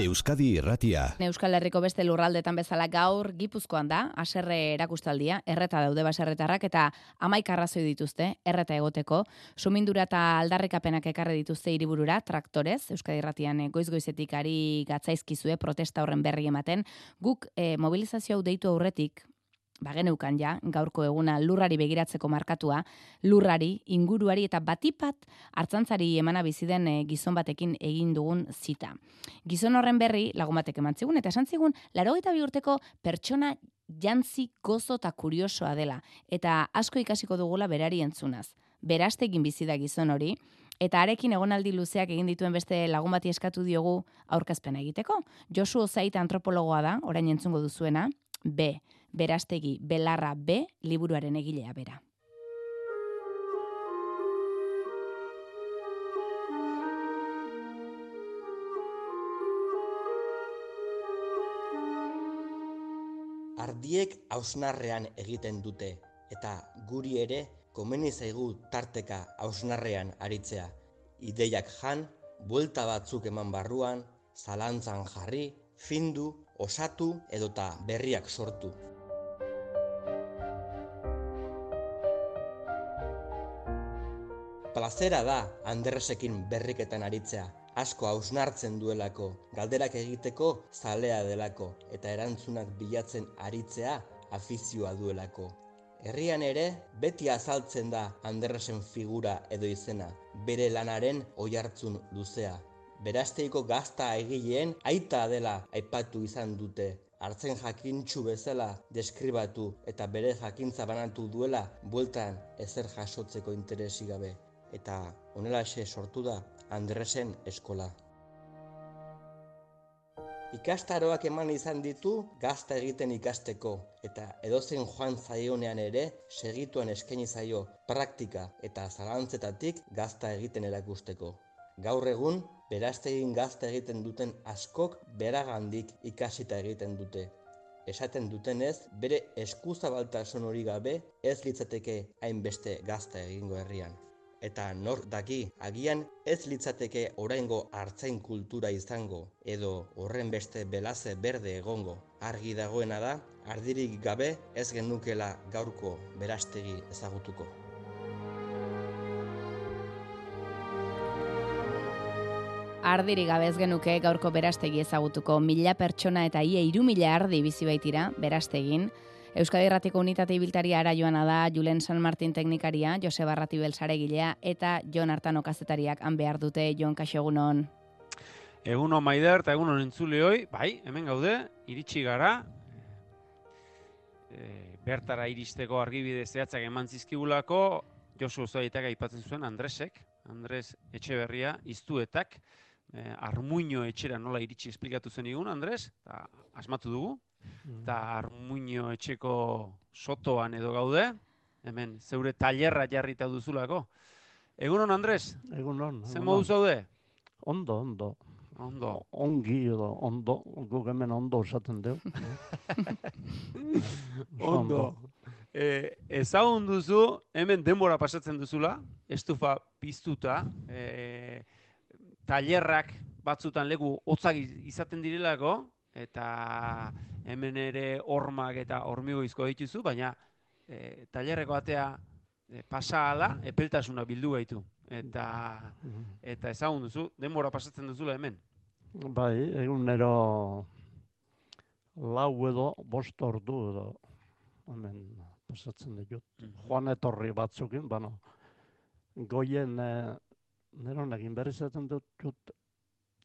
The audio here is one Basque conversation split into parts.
Euskadi Irratia. Euskal Herriko beste lurraldetan bezala gaur Gipuzkoan da, haserre erakustaldia, erreta daude baserretarrak eta amaik arrazoi dituzte, erreta egoteko, sumindura eta aldarrikapenak ekarre dituzte hiriburura traktorez, Euskadi Irratian goiz-goizetik ari gatzaizkizue protesta horren berri ematen, guk e, mobilizazio hau deitu aurretik, bageneukan ja, gaurko eguna lurrari begiratzeko markatua, lurrari, inguruari eta batipat hartzantzari emana bizi den eh, gizon batekin egin dugun zita. Gizon horren berri lagun batek eman zigun, eta esan zigun, laro eta bi urteko pertsona jantzi gozo eta kuriosoa dela, eta asko ikasiko dugula berari entzunaz. Berastegin bizi da gizon hori, Eta arekin egonaldi luzeak egin dituen beste lagun bati eskatu diogu aurkezpena egiteko. Josu Ozaita antropologoa da, orain entzungo duzuena, B berastegi belarra B liburuaren egilea bera. Ardiek hausnarrean egiten dute, eta guri ere komeni zaigu tarteka hausnarrean aritzea. Ideiak jan, buelta batzuk eman barruan, zalantzan jarri, findu, osatu edota berriak sortu. Plazera da Andersekin berriketan aritzea, asko hausnartzen duelako, galderak egiteko zalea delako, eta erantzunak bilatzen aritzea afizioa duelako. Herrian ere, beti azaltzen da Andersen figura edo izena, bere lanaren oihartzun luzea. Berasteiko gazta egileen aita dela aipatu izan dute, hartzen jakintxu bezala deskribatu eta bere jakintza banatu duela bueltan ezer jasotzeko interesi gabe eta honelaxe sortu da Andresen eskola. Ikastaroak eman izan ditu gazta egiten ikasteko eta edozen joan zaionean ere segituan eskaini zaio praktika eta zalantzetatik gazta egiten erakusteko. Gaur egun, beraztegin gazta egiten duten askok beragandik ikasita egiten dute. Esaten dutenez, bere eskuzabaltasun hori gabe ez litzateke hainbeste gazta egingo herrian eta nor daki agian ez litzateke oraingo hartzain kultura izango edo horren beste belaze berde egongo. Argi dagoena da ardirik gabe ez genukela gaurko berastegi ezagutuko. Ardirik gabe ez genuke gaurko berastegi ezagutuko. Mila pertsona eta ia iru mila ardi bizi baitira berastegin, Euskadi Erratiko Unitate Ibiltaria ara joana da, Julen San Martin teknikaria, Joseba Ratibel gilea, eta Jon Artano kazetariak han behar dute, Jon Kaxegunon. Eguno maider eta egunon entzuleoi, bai, hemen gaude, iritsi gara, e, bertara iristeko argibide zehatzak eman zizkigulako, Josu Ozaitak aipatzen zuen Andresek, Andres Etxeberria, iztuetak, e, armuño etxera nola iritsi esplikatu zen igun, Andres, eta asmatu dugu, eta armuño etxeko sotoan edo gaude, hemen zeure tailerra jarrita duzulako. Egunon, Andres? Egunon. Zer modu zaude? Ondo, ondo. Ondo. Ongi edo, ondo. Guk hemen ondo esaten deu. ondo. E, ezagun duzu, hemen denbora pasatzen duzula, estufa piztuta, e, tailerrak batzutan legu hotzak izaten direlako, eta hemen ere hormak eta hormigoizko dituzu, baina e, tailerreko atea e, pasa ala, epeltasuna bildu gaitu. Eta, eta ezagun duzu, denbora pasatzen duzula hemen. Bai, egunero lau edo bost ordu edo hemen pasatzen ditut. Mm Joan etorri batzukin, bano, goien e, neron egin berri zaten dut, dut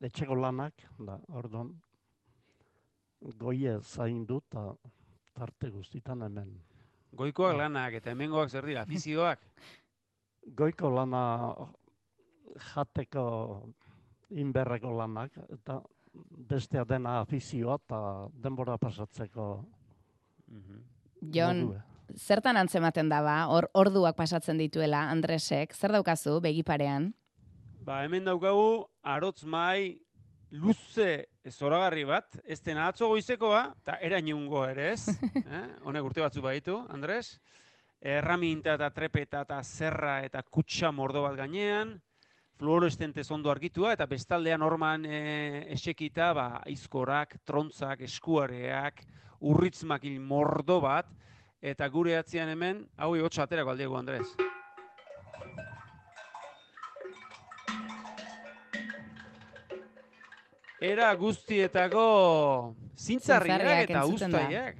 etxeko lanak, da, orduan, goie zain dut eta tarte guztitan hemen. Goikoak lanak eta hemengoak zer dira, afizioak? Goiko lana jateko inberreko lanak eta bestea dena afizioa eta denbora pasatzeko mhm. Jon, zertan antzematen daba, or, orduak pasatzen dituela Andresek, zer daukazu begiparean? Ba, hemen daukagu, arotz mai, luze zoragarri bat, ez dena atzo goizekoa, eta erainungo ere ez, eh? honek urte batzu baitu, Andres, erraminta eta trepeta eta zerra eta kutsa mordo bat gainean, fluorestente ondo argitua, eta bestaldean norman e, esekita, ba, aizkorak, trontzak, eskuareak, urritzmakil mordo bat, eta gure atzian hemen, hau hotxa aterako aldiego, Andres. Era guztietako zintzarriak eta ustaiak.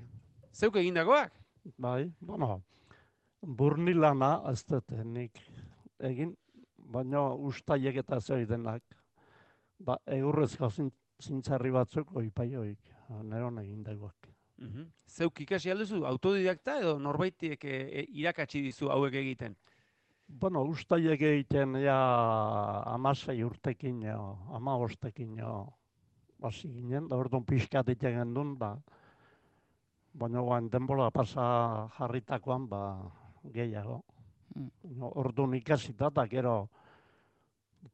Zeuk egindakoak? Bai, bueno, burni lana ez dut nik egin, baina ustaiek eta denak. Ba, eurrezko zintzarri batzuk oipai oik, neron egin dagoak. Mm Zeuk ikasi alduzu, autodidakta edo norbaitiek e, e, irakatsi dizu hauek egiten? Bueno, ustaiek egiten ja amasei urtekin ama ostekin jo, basi ginen, da orduan pixka ditzen duen, ba, baina guan denbora pasa jarritakoan, ba, gehiago. Mm. Orduan ikasita, da gero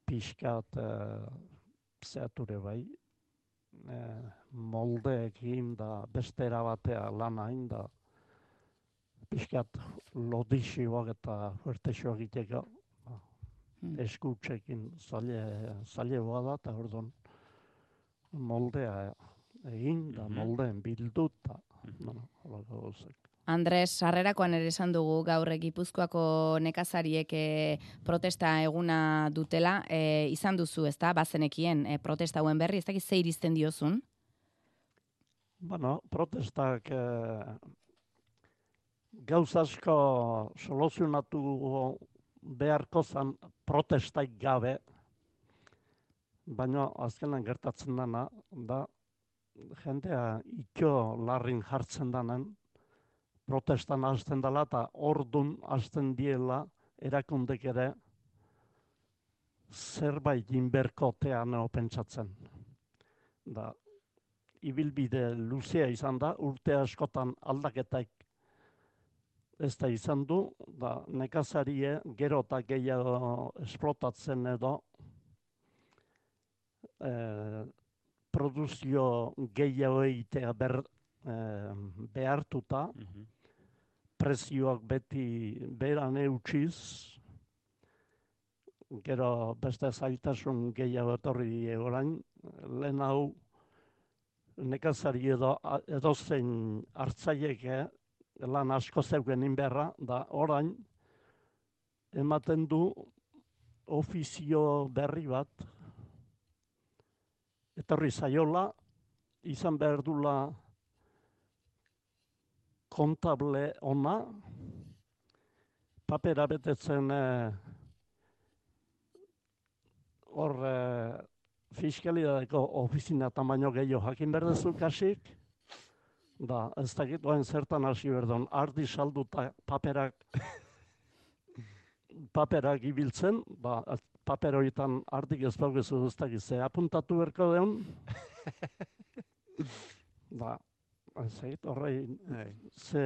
pixkat uh, zeature bai, e, moldeekin da beste batea lana da pixkat lodixioak eta fuertexoak egiteko ba, hmm. eskutsekin zaile, zaile da eta orduan moldea egin da mm moldeen bildut da. Mm Andres, sarrerakoan ere esan dugu gaur Gipuzkoako nekazariek e, protesta eguna dutela, e, izan duzu, ezta? Bazenekien e, protesta hauen berri, ez dakiz ze iristen diozun? Bueno, protestak e, gauz asko soluzionatu beharko zan protestaik gabe, baina azkenan gertatzen dana, da jendea itxo larrin jartzen danen, protestan hasten dela eta ordun hasten diela erakundek ere zerbait inberkotea neo pentsatzen. Da, ibilbide luzea izan da, urte askotan aldaketak ez da izan du, da nekazarie gero eta gehiago esplotatzen edo e, produzio gehiago egitea ber, e, behartuta, mhm. Prezioak beti beran eutxiz, gero beste zailtasun gehiago etorri egorain, lehen hau nekazari edo edozein hartzaieke lan asko zeugen inberra, da orain ematen du ofizio berri bat, etorri zaiola, izan behar dula kontable ona, papera betetzen eh, hor eh, fiskalidadeko ofizina tamaino gehiago jakin berdezu kasik, da ez dakit zertan hasi berdon, ardi salduta paperak paperak ibiltzen, ba, paper horietan ardik ez daukezu ez dakit, ze apuntatu berko deun, ba, Zait, horrei, ze,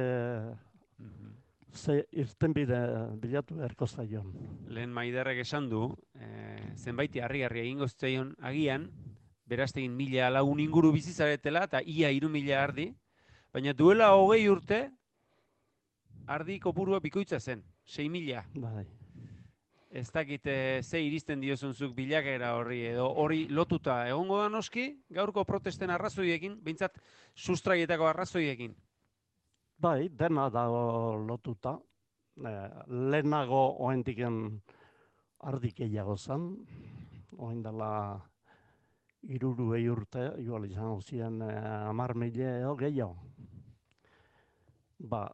mhm. ze irten bide bilatu erko zaion. Lehen maiderrek esan du, e, zenbaiti harri-harri egin gozteion agian, beraztegin mila lagun inguru bizizaretela, eta ia iru mila ardi, baina duela hogei urte, ardi kopurua bikoitza zen, 6 mila. Bai ez dakit eh, ze iristen diozunzuk bilakera horri edo hori lotuta egongo da noski gaurko protesten arrazoiekin, behintzat sustraietako arrazoiekin. Bai, dena dago lotuta. E, lehenago oentiken ardik egiago zen, oen dela iruru urte, igual izan ziren e, amar mile edo gehiago. Ba,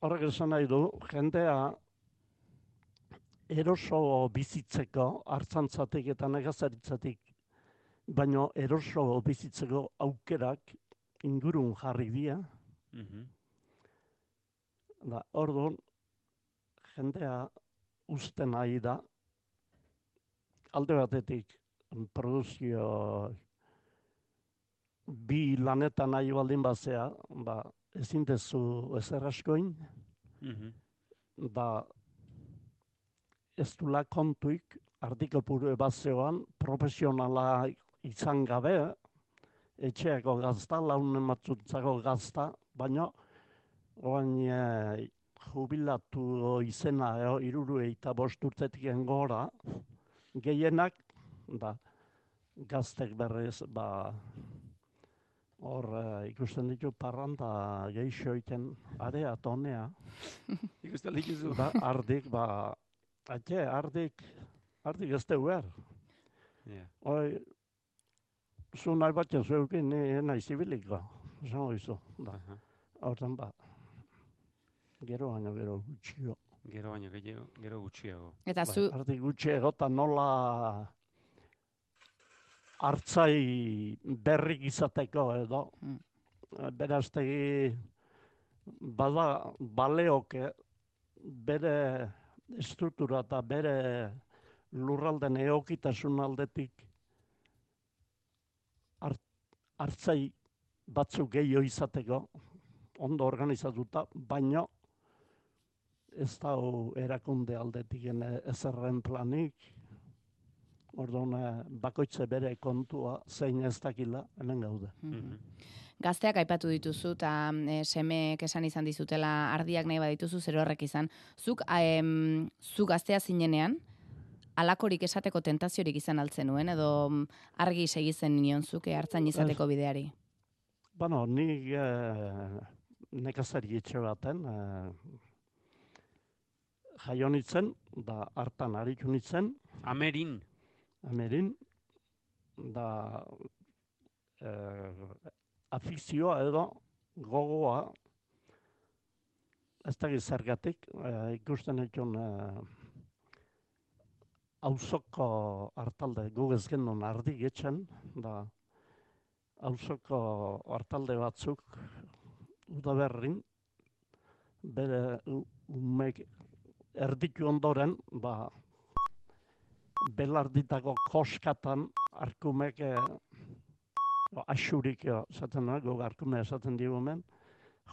horrek esan nahi du, jendea eroso bizitzeko hartzantzatik eta negazaritzatik, baino eroso bizitzeko aukerak ingurun jarri dira. Mm -hmm. Da, orduan, jendea usten nahi da, alde batetik produzio bi lanetan nahi baldin bazea, ba, ezin dezu ezer askoin, mm -hmm. ba, ez du kontuik ardiko puru ebazioan profesionala izan gabe, etxeako gazta, launen matzuntzako gazta, baina oain jubilatu izena eo, iruru eta bost urtetik gora, gehienak, da, gaztek berriz, ba, hor eh, ikusten ditu parranda geixo egiten, area tonea, Ikusten dituzu. da, ardik, ba, atxe, ardik, ardik ez du behar. Ja. Hoi, zu nahi batzen zeukin, ni nahi zibiliko, esango izu, da, Aha. horten ba, gero baino gero gutxio. Gero baino gehiago, gero gutxiago. Eta Bai, zu, ardi gutxi egota nola hartzai berrik izateko edo. Mm. Eh, Beraztegi bada baleoke bere estruktura eta bere lurralden eokitasun aldetik hart- hartzai batzuk gehiago izateko, ondo organizatuta, baino ez da erakunde aldetik ezerren planik, Orduan, eh, bakoitze bere kontua zein ez dakila, hemen gaude. Mhm. Gazteak aipatu dituzu eta e, semeek esan izan dizutela ardiak nahi badituzu zer horrek izan. Zuk, em, zu gaztea zinenean, alakorik esateko tentaziorik izan altzen nuen, edo mm, argi segizen nion zuke hartzan izateko bideari. Bueno, nik eh, nekazari etxe baten, eh, jaio nintzen, da hartan aritu nintzen, Amerin. Amerin, da eh, afizioa edo gogoa, ez dakit zergatik, eh, ikusten etxon eh, auzoko hartalde, gu ez genuen ardi getxen, da auzoko hartalde batzuk udaberrin, bere umek erditu ondoren, ba, belarditako koskatan arkumek eh, asurik eh, esaten da, guk arkume esaten digu hemen,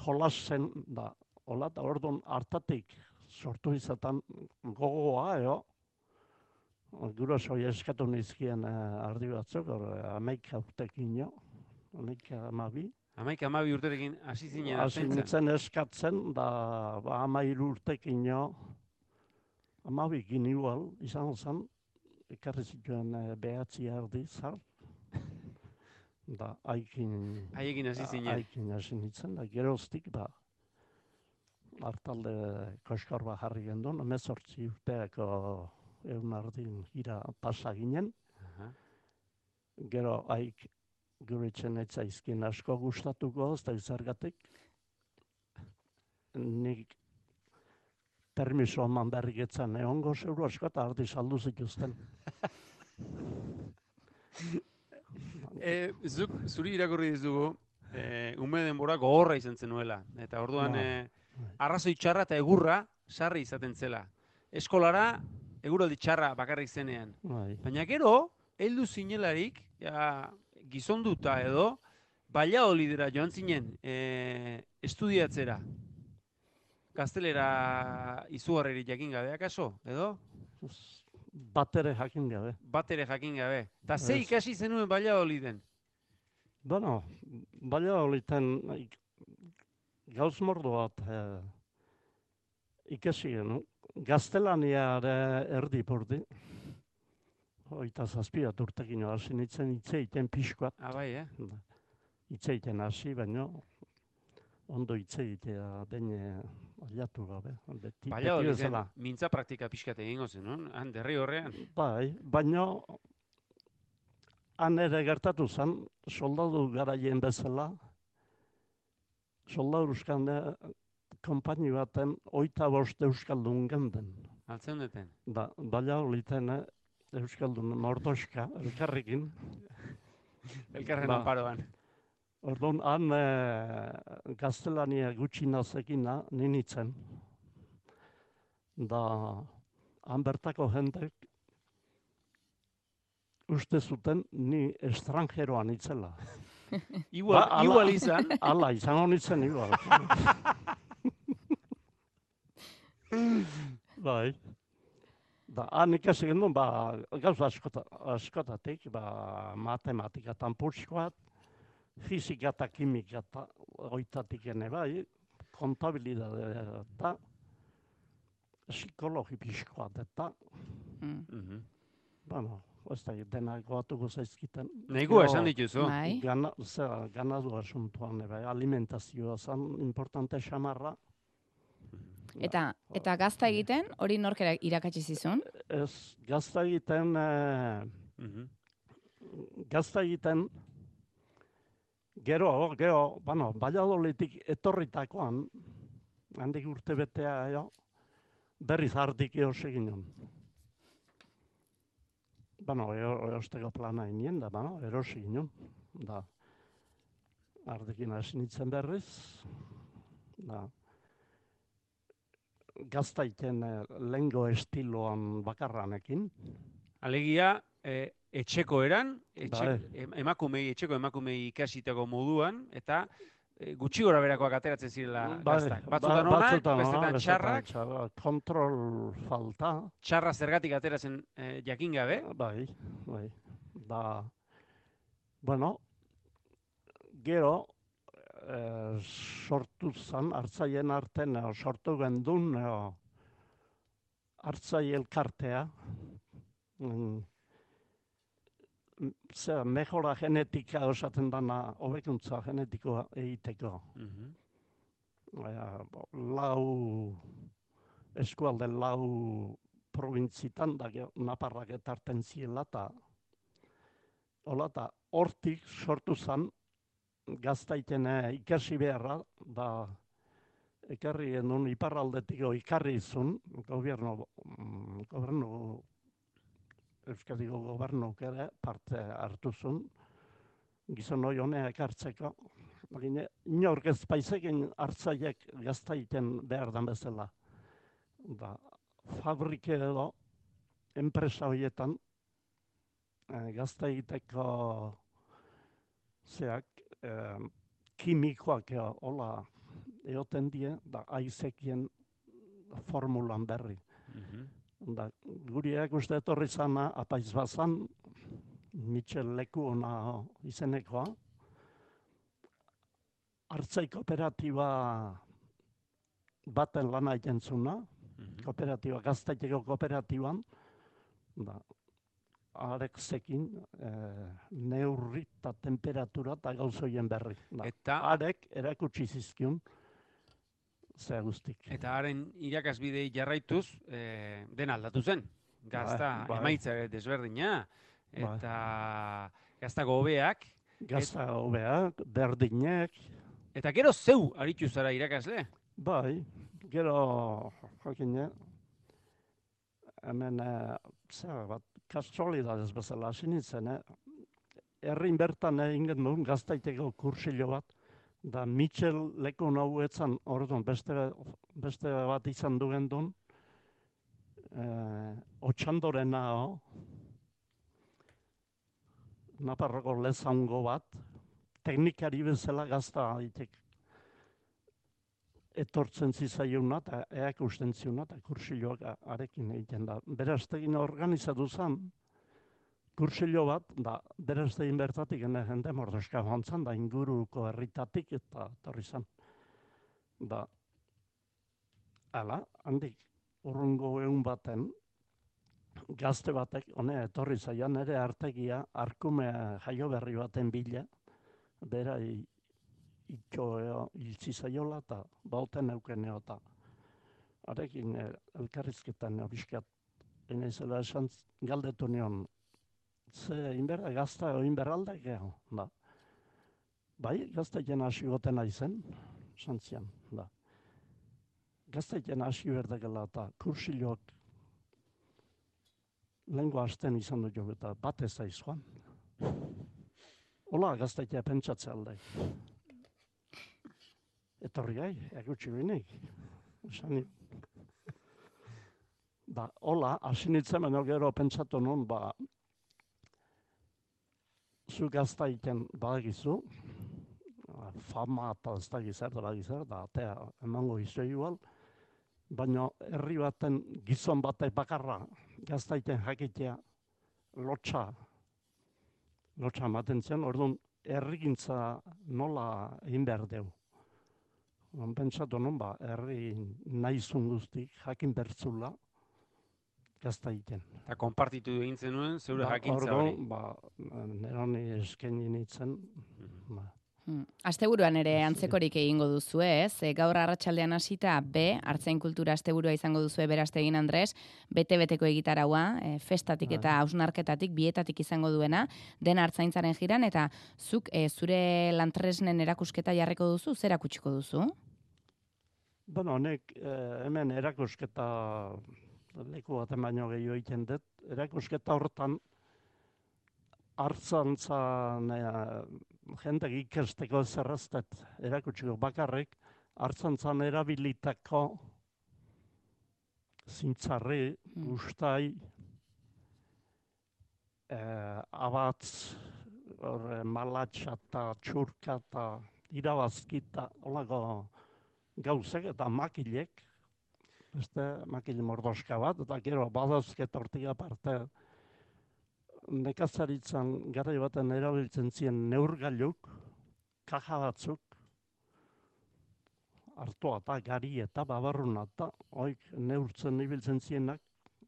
jolas zen da, hola, eta orduan hartatik sortu izaten gogoa, eo, guraso eskatu nizkien eh, ardi batzuk, hor, eh, amaika urtekin jo, amaika amabi, Amaik amabi urterekin hasi zinen nintzen eskatzen, da, ba, amairu urtekin jo, amabikin igual, izan zen, ekarri zituen eh, behatzi ardi zar, da, haikin, Haiekin hasi zinen. haikin hasi nintzen, da, geroztik, ba, hartalde koskor bat jarri gendun, emezortzi urteako egun ardin ira pasa ginen, gero haik gure etxen etzaizkin asko gustatuko, ez da izargatik. Nik permiso eman berrik etzan egongo zeuru asko eta ardi saldu zituzten. E, zuk, zuri irakurri dizugu, e, ume denbora gogorra izan zenuela. Eta orduan, e, arrazoi txarra eta egurra sarri izaten zela. Eskolara, eguraldi txarra bakarrik zenean. Bai. Baina gero, heldu zinelarik, ja, gizonduta edo, Valladolidera joan zinen e, estudiatzera. Gaztelera izugarririk jakin gabe, akaso, edo? Bat ere jakin gabe. Bat ere jakin gabe. Ta ze ikasi zenuen Valladoliden? Bueno, baina oliten gauz mordo bat eh, ikasi genu. Gaztelania ere erdi pordi. Oita zazpiat urtekin hasi nintzen hitz egiten pixkoat. Ah, bai, eh? hitz egiten hasi, baino ondo hitz egitea bene aliatu gabe. Beti, beti Valladoliden bezala. mintza praktika pixkat egingo zen, non? Han, derri horrean. Bai, baino han ere gertatu zen, soldadu garaien bezala, soldadu euskande konpaini baten oita bost euskaldun genden. Altzeundeten. Da, baina oliten euskaldun mordoska, elkarrekin. Elkarren Ba. Orduan, han e, gaztelania gutxi nazekina ninitzen. Da, han bertako jendek uste zuten ni estrangeroan itzela. Igual, Ba, ala- igual izan, Hala, izango nintzen igual. bai. Da, han ikasi ba, gauza askota, askotatik, ba, matematikatan putskoat, fizika eta kimika eta oitatik ene bai, kontabilidade eta psikologi pixkoat eta Mm. Mhm. bueno, ez da, denak goatuko zaizkiten. Gero, esan dituzu. Bai. Gana, zera, ganadu asuntuan, ebe, alimentazioa zan importante xamarra. Eta eta gazta egiten hori nork era- irakatsi zizun? Ez, gazta egiten, eh, Mhm. gazta egiten, gero, gero, bueno, Valladolidik etorritakoan, handik urte betea, jo, berriz hardik eos egin. Bueno, ero- erosteko plana inien da, bueno, erosi ginen, da, ardekin hasi nintzen berriz, da, gaztaiten eh, lengo estiloan bakarranekin, Alegia, e, etxeko eran, etxe, em- emakumei, etxeko emakumei ikasitako moduan, eta e, gutxi gora berakoak ateratzen zirela Bai, gaztak. ba- Batzutan onak, batzutan onak, bestetan txarrak. Kontrol falta, txarra zergatik ateratzen e, jakin gabe. bai, bai. Da, bueno, gero, eh, sortu zan, hartzaien arten, eh, sortu gendun, eh, hartzai elkartea, mm, zera, mejora genetika osaten dana, hobekuntza genetikoa egiteko. Mhm. Baina, bo, lau eskualde lau probintzitan da Naparrak etarten ziela eta hola eta hortik sortu zen gaztaiten ikasi beharra da ekarri genuen iparraldetiko ikarri izun, gobierno, mm, gobernu, Euskadiko gobernuk ere parte hartu zuen, gizon hori honea ekartzeko, Bagine, inork ez baizekin hartzaiek gaztaiten behar dan bezala. Da, fabrike edo, enpresa horietan, eh, gaztaiteko zeak, eh, kimikoak eo, hola, eoten die, da, aizekien formulan berri. Mhm. Da, guriak uste etorri zana, apaiz bazan, Mitxel leku ona izenekoa, hartzai kooperatiba baten lana egiten zuna, Mhm. kooperatiba, gaztaiteko kooperatiban, da, arek zekin eh, neurri eta temperatura eta gauzoien berri. Da, Eta, arek erakutsi zizkion, zea guztik. eta haren irakasbidei jarraituz, e, dena aldatu zen. Gazta, Bai, bai. emaitza desberdina, Bai. eta gaztako hobeak, Gazta hobeak, berdinek, eta gero zeu aritu zara irakasle. Bai, gero, jakine, hemen, eh, zer bat, kasualidadez bezala hasi nintzen, eh? Herrin bertan egin genuen gaztaiteko kursilo bat, da Mitchell leku nahu etzan, orduan beste, beste bat izan du gendun, eh, otxandorena, ho, Naparroko lezango bat, teknikari bezala gazta daitek etortzen zizaiona eta eak usten ziona eta kursiloak arekin egiten da. Beraztegin organizatu zen, kursilo bat, da beraztegin bertatik ene jende mordoska joan zen, da inguruko herritatik eta torri zen. Da, ala, handik urrungo egun baten, gazte batek, hone etorri zaian ere artegia, arkume jaio berri baten bila, bera itxo eo, iltzi zaiola eta bauten euken eta arekin eh, elkarrizketan horiskat inezela esan z- galdetu nion ze inberda gazta eo inberralde geho, da. Bai, gaztaiten hasi goten aizen, esan zian, da. Gaztaiten hasi berdekela eta kursiloak lehenko hasten izan dut jo eta bat ez da joan. Hola, gaztaitea pentsatze alde. Etorri gai, egutsi binik. Esan ni- Ba, hola, hasi nintzen baino gero pentsatu nun, ba, zu gaztaiten badagizu, ba, fama eta ez da gizar, da gizar, da atea emango izo igual, baina herri baten gizon batek bakarra gaztaiten jakitea lotxa, lotxa ematen zen, orduan herrigintza nola egin behar deu. Pentsatu nun, ba, herri naizun guztik jakin bertzula, gazta egiten. Eta konpartitu egin zenuen, zeure Ba, jakintza orduan, hori. Ba, neroni eskaini nintzen, ba, Hmm. Asteburuan ere antzekorik egingo duzu, ez? E, gaur arratsaldean hasita B, hartzain kultura asteburua izango duzu beraste egin Andres, bete-beteko egitaraua, e, festatik Bai. eta hausnarketatik, bietatik izango duena, den hartzaintzaren jiran, eta zuk e, zure lantresnen erakusketa jarriko duzu, zer erakutsiko duzu? Bueno, honek eh, hemen erakusketa leku baten baino gehiago egiten dut. Erakusketa hortan hartzantzan eh, jende ikesteko zerraztet erakutsiko bakarrik hartzantzan erabilitako zintzarri, Mm. ustai, eh, abatz, hor, malatxa eta txurka eta irabazkita, holako gauzek eta makilek, beste makile mordoska bat, eta gero badauzket hortik aparte nekazaritzan garai baten erabiltzen ziren neurgailuk, kaja batzuk, hartua eta gari eta babarruna eta oik neurtzen ibiltzen zienak,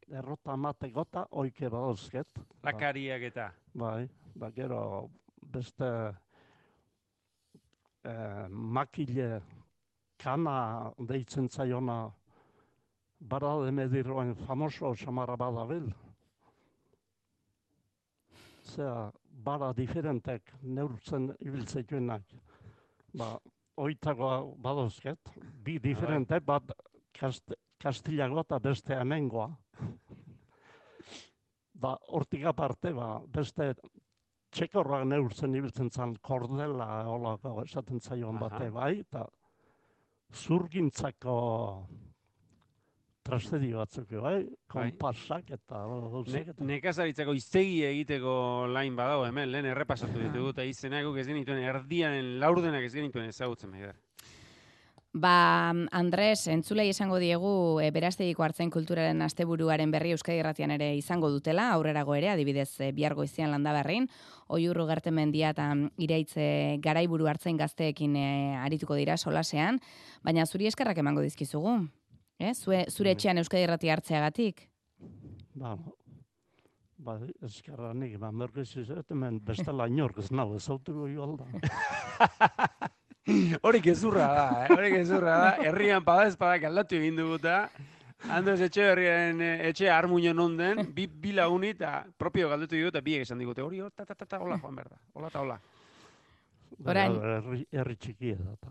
errota amateko eta oike badauzket. Ba, Lakariak eta. Bai, ba gero beste eh, makile kana deitzen zaiona bara de medirroen famoso samarra badabil. Zea, bara diferentek neurtzen ibiltzeituenak. Ba, oitagoa badozket, bi diferente, bat kast, kastilagoa eta beste hemengoa. Ba, hortik aparte, ba, beste txekorrak neurtzen ibiltzen zan kordela holako esaten zaion bate bai, eta zurgintzako trastedi batzuk bai, konpasak eta Ne, gauzak eta nekazaritzako iztegi egiteko lain badago hemen, lehen errepasatu ditugu, eta izenak ez genituen erdianen laurdenak ez genituen ezagutzen maider. Ba, Andres, entzulei esango diegu e, berastegiko hartzen kulturaren asteburuaren berri Euskadi Irratian ere izango dutela, aurrerago ere, adibidez e, bihar goizian landa berrin, oiurru gertemendia eta iraitze garaiburu hartzen gazteekin e, arituko dira solasean, baina zuri eskerrak emango dizkizugu. Eh? Zue, zure Bai. etxean Euskadi Irratia hartzeagatik. ba, ba, eskerra nik, ba, merkez izet, hemen bestela inork ez nau, ez autuko joan da. Hori gezurra da, eh? hori gezurra da, herrian pada espadak aldatu egin duguta, Andres etxe herriaren etxe armuño non den, bi, bi laguni eta propio galdetu digu eta biek esan digute, hori hor, ta, ta, ta, ta, hola joan behar da, hola eta hola. Orain- Ba, Herri, herri txikia da. ta.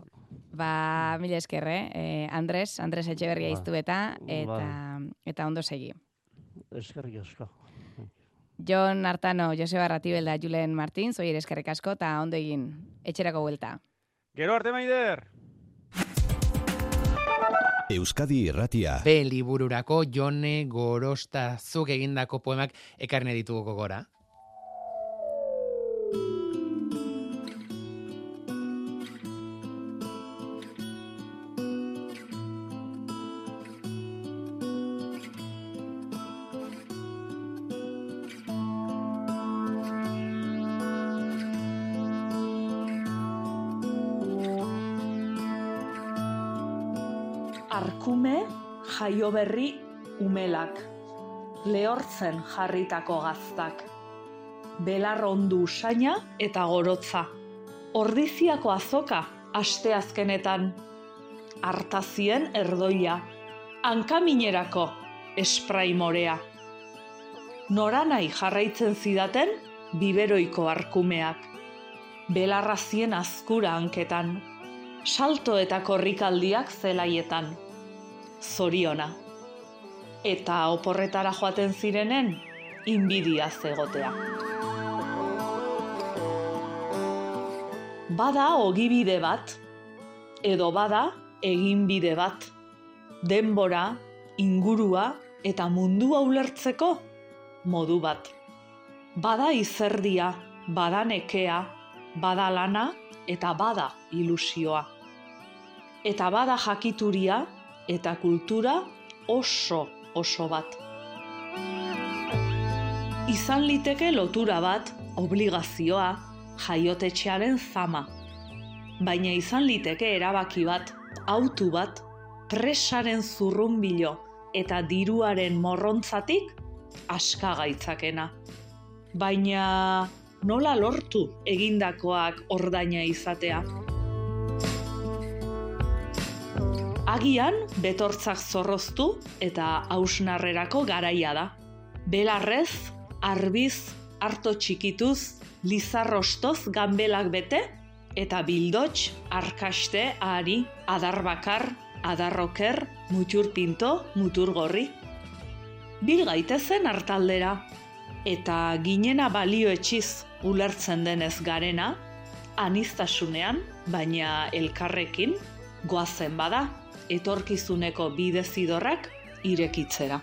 Ba, mila esker, eh? Eh, Andres, Andres Etxeberria Ba, iztu eta, bai. eta, eta ondo segi. Eskerrik asko. Jon Artano, Joseba Ratibelda, Julen Martin, zoier eskerrik asko, eta ondo egin, etxerako buelta. Gero arte maider! Euskadi Irratia. B libururako Jone Gorosta zuk egindako poemak ekarne ditugu gogora. Arkume jaio berri umelak, lehortzen jarritako gaztak. Belar ondu usaina eta gorotza. Ordiziako azoka asteazkenetan. Artazien erdoia, hankaminerako esprai morea. Noranai jarraitzen zidaten biberoiko arkumeak. Belarrazien azkura hanketan salto eta korrikaldiak zelaietan. Zoriona. Eta oporretara joaten zirenen, inbidia zegotea. Bada ogibide bat, edo bada eginbide bat. Denbora, ingurua eta mundua ulertzeko modu bat. Bada izerdia, bada nekea, bada lana eta bada ilusioa eta bada jakituria eta kultura oso oso bat. Izan liteke lotura bat, obligazioa, jaiotetxearen zama. Baina izan liteke erabaki bat, autu bat, presaren zurrunbilo eta diruaren morrontzatik aska gaitzakena. Baina nola lortu egindakoak ordaina izatea? Agian betortzak zorroztu eta hausnarrerako garaia da. Belarrez, arbiz, harto txikituz, lizarrostoz ganbelak bete, eta bildots, arkaste, ari, adarbakar, adarroker, mutur pinto, mutur gorri. Bil gaitezen hartaldera, eta ginena balio etxiz ulertzen denez garena, anistasunean, baina elkarrekin, goazen bada, etorkizuneko bidezidorrak irekitzera.